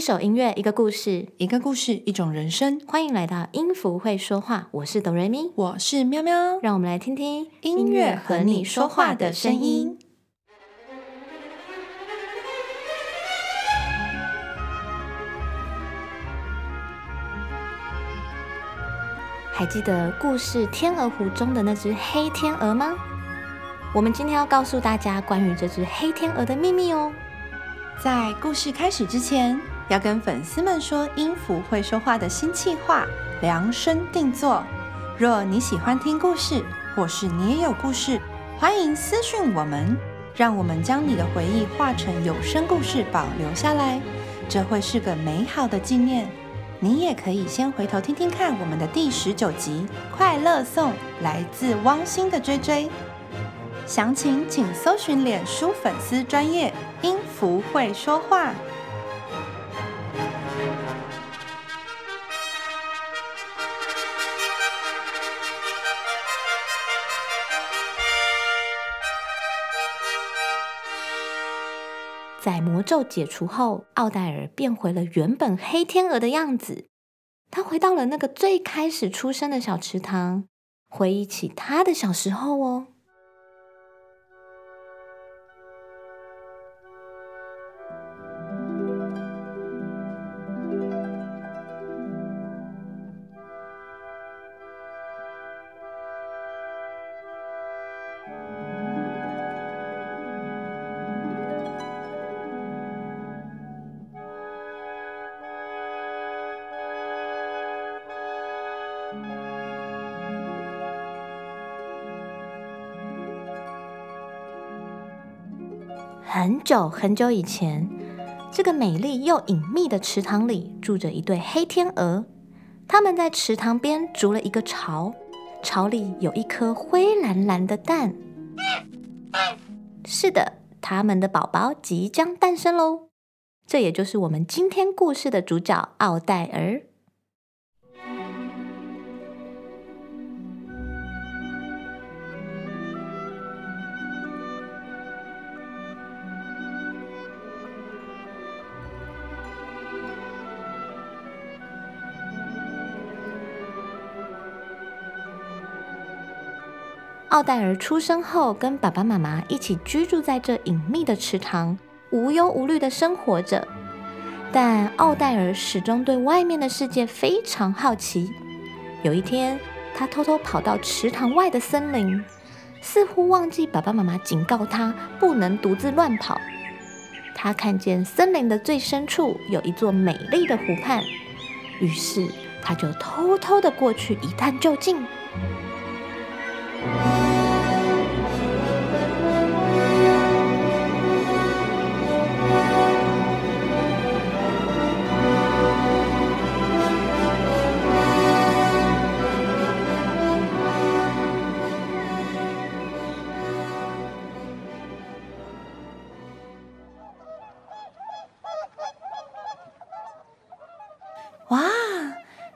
一首音乐，一个故事，一个故事，一种人生。欢迎来到音符会说话，我是哆瑞咪，我是喵喵。让我们来听听音乐和你说话的声音。还记得故事《天鹅湖》中的那只黑天鹅吗？我们今天要告诉大家关于这只黑天鹅的秘密哦。在故事开始之前，要跟粉丝们说，音符会说话的新计划量身定做。若你喜欢听故事，或是你也有故事，欢迎私讯我们，让我们将你的回忆化成有声故事保留下来，这会是个美好的纪念。你也可以先回头听听看我们的第十九集《快乐颂》，来自汪星的追追。详情请搜寻脸书粉丝专业音符会说话。在魔咒解除后，奥黛尔变回了原本黑天鹅的样子。他回到了那个最开始出生的小池塘，回忆起他的小时候哦。很久很久以前，这个美丽又隐秘的池塘里住着一对黑天鹅。他们在池塘边筑了一个巢，巢里有一颗灰蓝蓝的蛋。是的，他们的宝宝即将诞生喽！这也就是我们今天故事的主角奥黛尔。奥黛尔出生后，跟爸爸妈妈一起居住在这隐秘的池塘，无忧无虑的生活着。但奥黛尔始终对外面的世界非常好奇。有一天，他偷偷跑到池塘外的森林，似乎忘记爸爸妈妈警告他不能独自乱跑。他看见森林的最深处有一座美丽的湖畔，于是他就偷偷的过去一探究竟。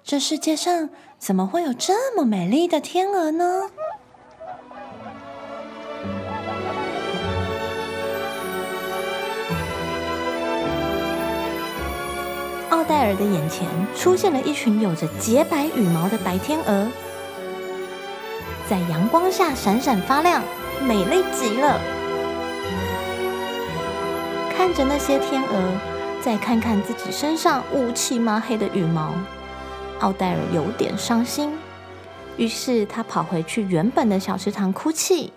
这世界上怎么会有这么美丽的天鹅呢？奥黛尔的眼前出现了一群有着洁白羽毛的白天鹅，在阳光下闪闪发亮，美丽极了。看着那些天鹅，再看看自己身上乌漆嘛黑的羽毛，奥黛尔有点伤心。于是他跑回去原本的小池塘哭泣。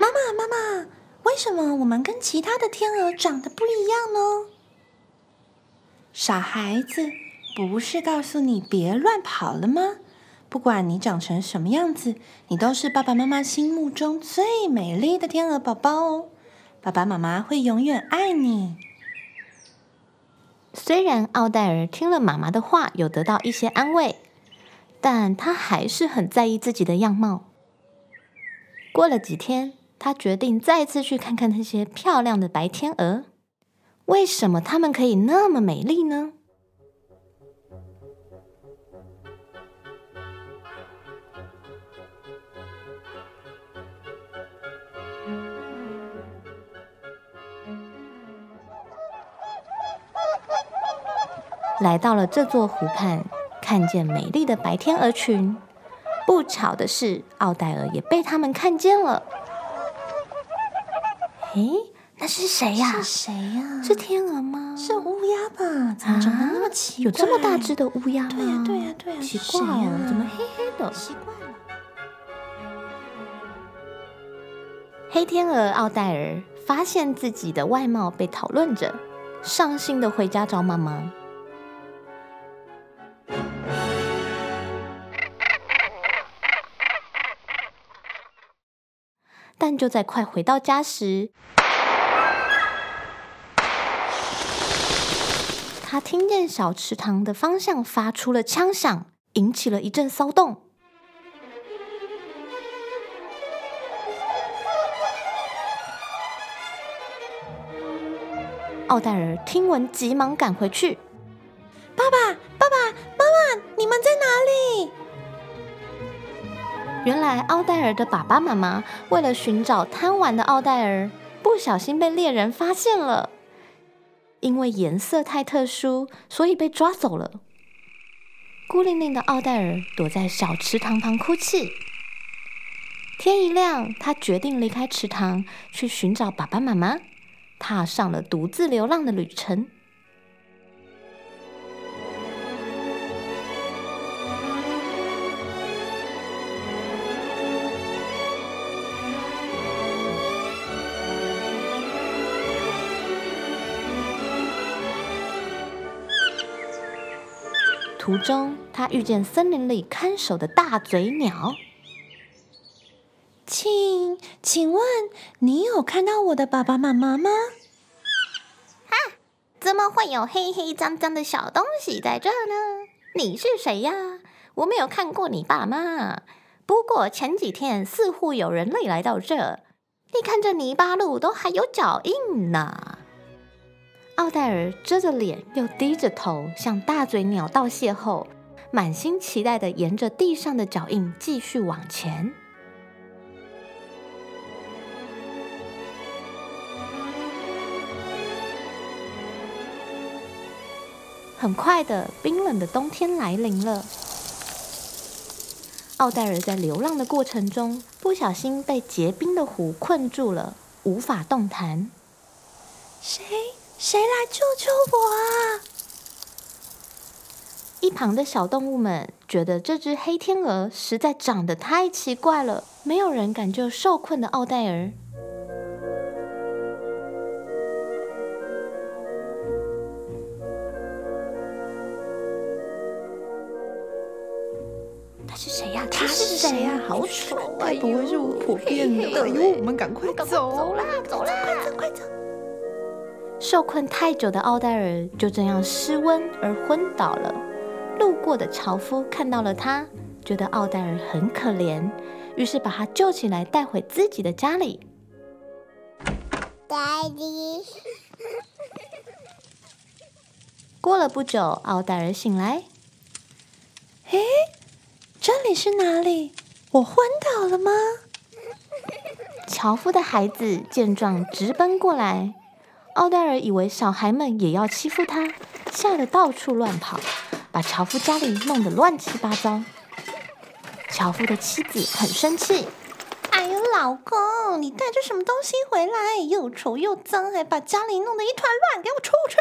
妈妈，妈妈，为什么我们跟其他的天鹅长得不一样呢？傻孩子，不是告诉你别乱跑了吗？不管你长成什么样子，你都是爸爸妈妈心目中最美丽的天鹅宝宝哦。爸爸妈妈会永远爱你。虽然奥黛尔听了妈妈的话，有得到一些安慰，但她还是很在意自己的样貌。过了几天，她决定再次去看看那些漂亮的白天鹅。为什么它们可以那么美丽呢？来到了这座湖畔，看见美丽的白天鹅群。不巧的是，奥黛尔也被他们看见了。诶，那是谁呀？是谁呀？是天鹅吗？是乌鸦吧？怎么长得那么奇怪？有这么大只的乌鸦吗？对呀，对呀，对呀，奇怪哦，怎么黑黑的？奇怪了。黑天鹅奥黛尔发现自己的外貌被讨论着，伤心的回家找妈妈。但就在快回到家时，他听见小池塘的方向发出了枪响，引起了一阵骚动。奥黛尔听闻，急忙赶回去。原来奥黛尔的爸爸妈妈为了寻找贪玩的奥黛尔，不小心被猎人发现了。因为颜色太特殊，所以被抓走了。孤零零的奥黛尔躲在小池塘旁哭泣。天一亮，他决定离开池塘，去寻找爸爸妈妈。踏上了独自流浪的旅程。途中，他遇见森林里看守的大嘴鸟。请，请问你有看到我的爸爸妈妈吗？哈，怎么会有黑黑脏脏的小东西在这呢？你是谁呀？我没有看过你爸妈。不过前几天似乎有人类来到这，你看这泥巴路都还有脚印呢。奥黛尔遮着脸，又低着头，向大嘴鸟道谢后，满心期待的沿着地上的脚印继续往前。很快的，冰冷的冬天来临了。奥黛尔在流浪的过程中，不小心被结冰的湖困住了，无法动弹。谁？谁来救救我啊？一旁的小动物们觉得这只黑天鹅实在长得太奇怪了，没有人敢救受困的奥黛尔。是谁呀？他是谁呀？好丑啊！不会是巫婆变的？哎呦，我们赶快走！走啦，走啦！快走，快走！受困太久的奥黛尔就这样失温而昏倒了。路过的樵夫看到了他，觉得奥黛尔很可怜，于是把他救起来，带回自己的家里。Daddy。过了不久，奥黛尔醒来。诶？这里是哪里？我昏倒了吗？樵夫的孩子见状直奔过来，奥黛尔以为小孩们也要欺负他，吓得到处乱跑，把樵夫家里弄得乱七八糟。樵夫的妻子很生气：“哎呦，老公，你带着什么东西回来？又丑又脏，还把家里弄得一团乱，给我出去！”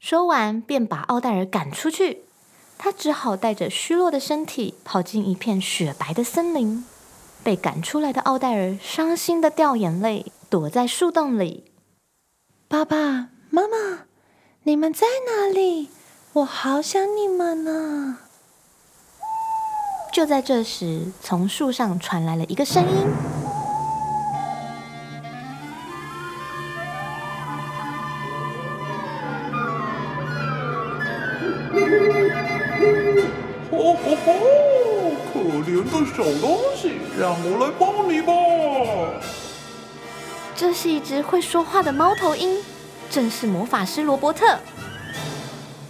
说完，便把奥黛尔赶出去。他只好带着虚弱的身体跑进一片雪白的森林。被赶出来的奥黛尔伤心的掉眼泪，躲在树洞里。爸爸妈妈，你们在哪里？我好想你们呢！就在这时，从树上传来了一个声音可怜。的小东西，让我来帮你吧。这是一只会说话的猫头鹰，正是魔法师罗伯特。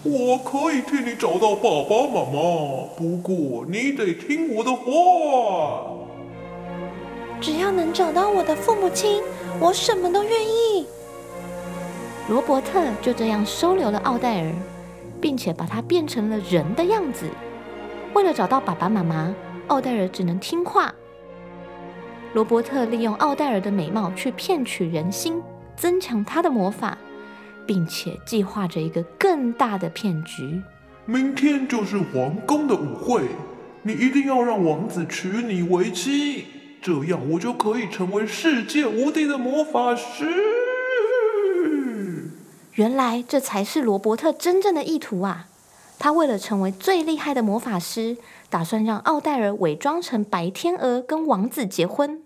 我可以替你找到爸爸妈妈，不过你得听我的话。只要能找到我的父母亲，我什么都愿意。罗伯特就这样收留了奥黛尔，并且把她变成了人的样子。为了找到爸爸妈妈，奥黛尔只能听话。罗伯特利用奥黛尔的美貌去骗取人心，增强他的魔法，并且计划着一个更大的骗局。明天就是皇宫的舞会，你一定要让王子娶你为妻，这样我就可以成为世界无敌的魔法师。原来这才是罗伯特真正的意图啊！他为了成为最厉害的魔法师，打算让奥黛尔伪装成白天鹅跟王子结婚。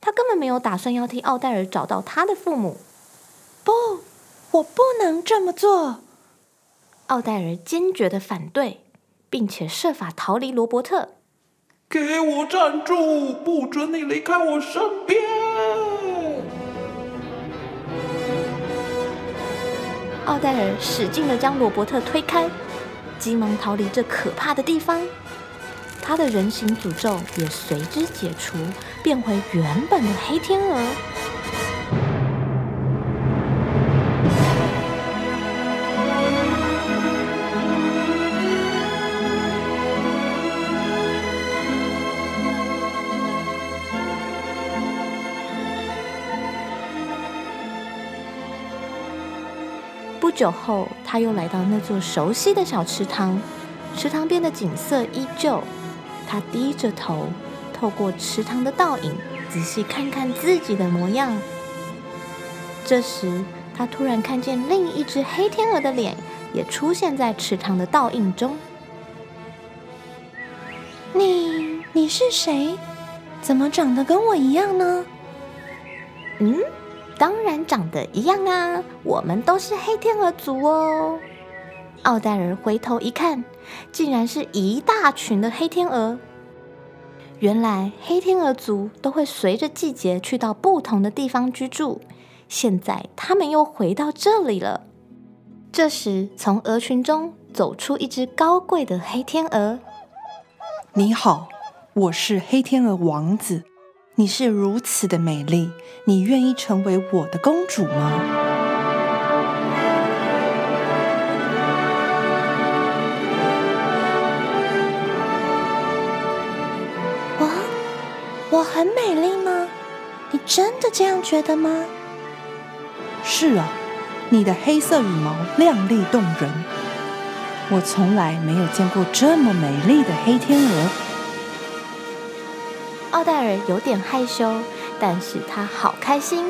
他根本没有打算要替奥黛尔找到他的父母。不，我不能这么做。奥黛尔坚决的反对，并且设法逃离罗伯特。给我站住！不准你离开我身边！奥黛尔使劲的将罗伯特推开，急忙逃离这可怕的地方。他的人形诅咒也随之解除，变回原本的黑天鹅。不久后，他又来到那座熟悉的小池塘，池塘边的景色依旧。他低着头，透过池塘的倒影，仔细看看自己的模样。这时，他突然看见另一只黑天鹅的脸也出现在池塘的倒影中。你，你是谁？怎么长得跟我一样呢？嗯。当然长得一样啊！我们都是黑天鹅族哦。奥黛尔回头一看，竟然是一大群的黑天鹅。原来黑天鹅族都会随着季节去到不同的地方居住。现在他们又回到这里了。这时，从鹅群中走出一只高贵的黑天鹅。你好，我是黑天鹅王子。你是如此的美丽，你愿意成为我的公主吗？真的这样觉得吗？是啊，你的黑色羽毛亮丽动人，我从来没有见过这么美丽的黑天鹅。奥黛尔有点害羞，但是他好开心。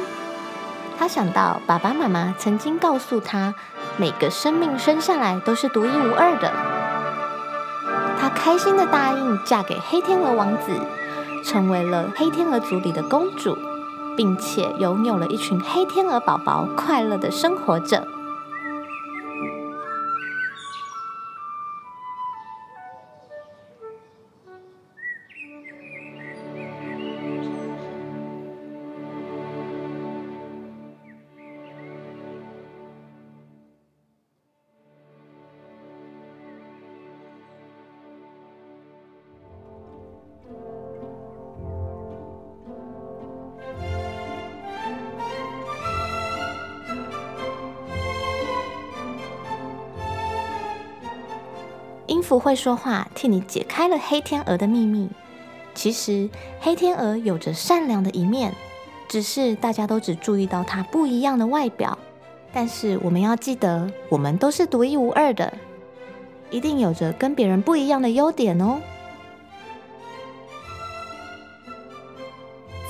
他想到爸爸妈妈曾经告诉他，每个生命生下来都是独一无二的。他开心的答应嫁给黑天鹅王子，成为了黑天鹅族里的公主，并且拥有了一群黑天鹅宝宝，快乐的生活着。符会说话，替你解开了黑天鹅的秘密。其实，黑天鹅有着善良的一面，只是大家都只注意到它不一样的外表。但是，我们要记得，我们都是独一无二的，一定有着跟别人不一样的优点哦。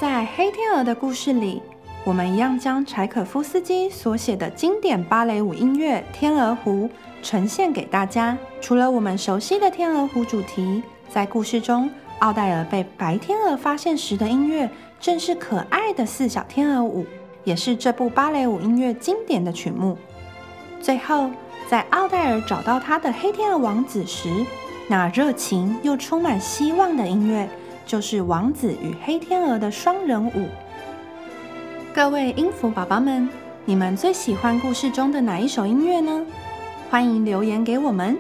在黑天鹅的故事里，我们一样将柴可夫斯基所写的经典芭蕾舞音乐《天鹅湖》。呈现给大家。除了我们熟悉的天鹅湖主题，在故事中，奥黛尔被白天鹅发现时的音乐，正是可爱的四小天鹅舞，也是这部芭蕾舞音乐经典的曲目。最后，在奥黛尔找到他的黑天鹅王子时，那热情又充满希望的音乐，就是王子与黑天鹅的双人舞。各位音符宝宝们，你们最喜欢故事中的哪一首音乐呢？欢迎留言给我们，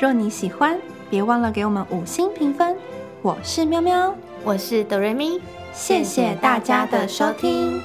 若你喜欢，别忘了给我们五星评分。我是喵喵，我是哆瑞咪，谢谢大家的收听。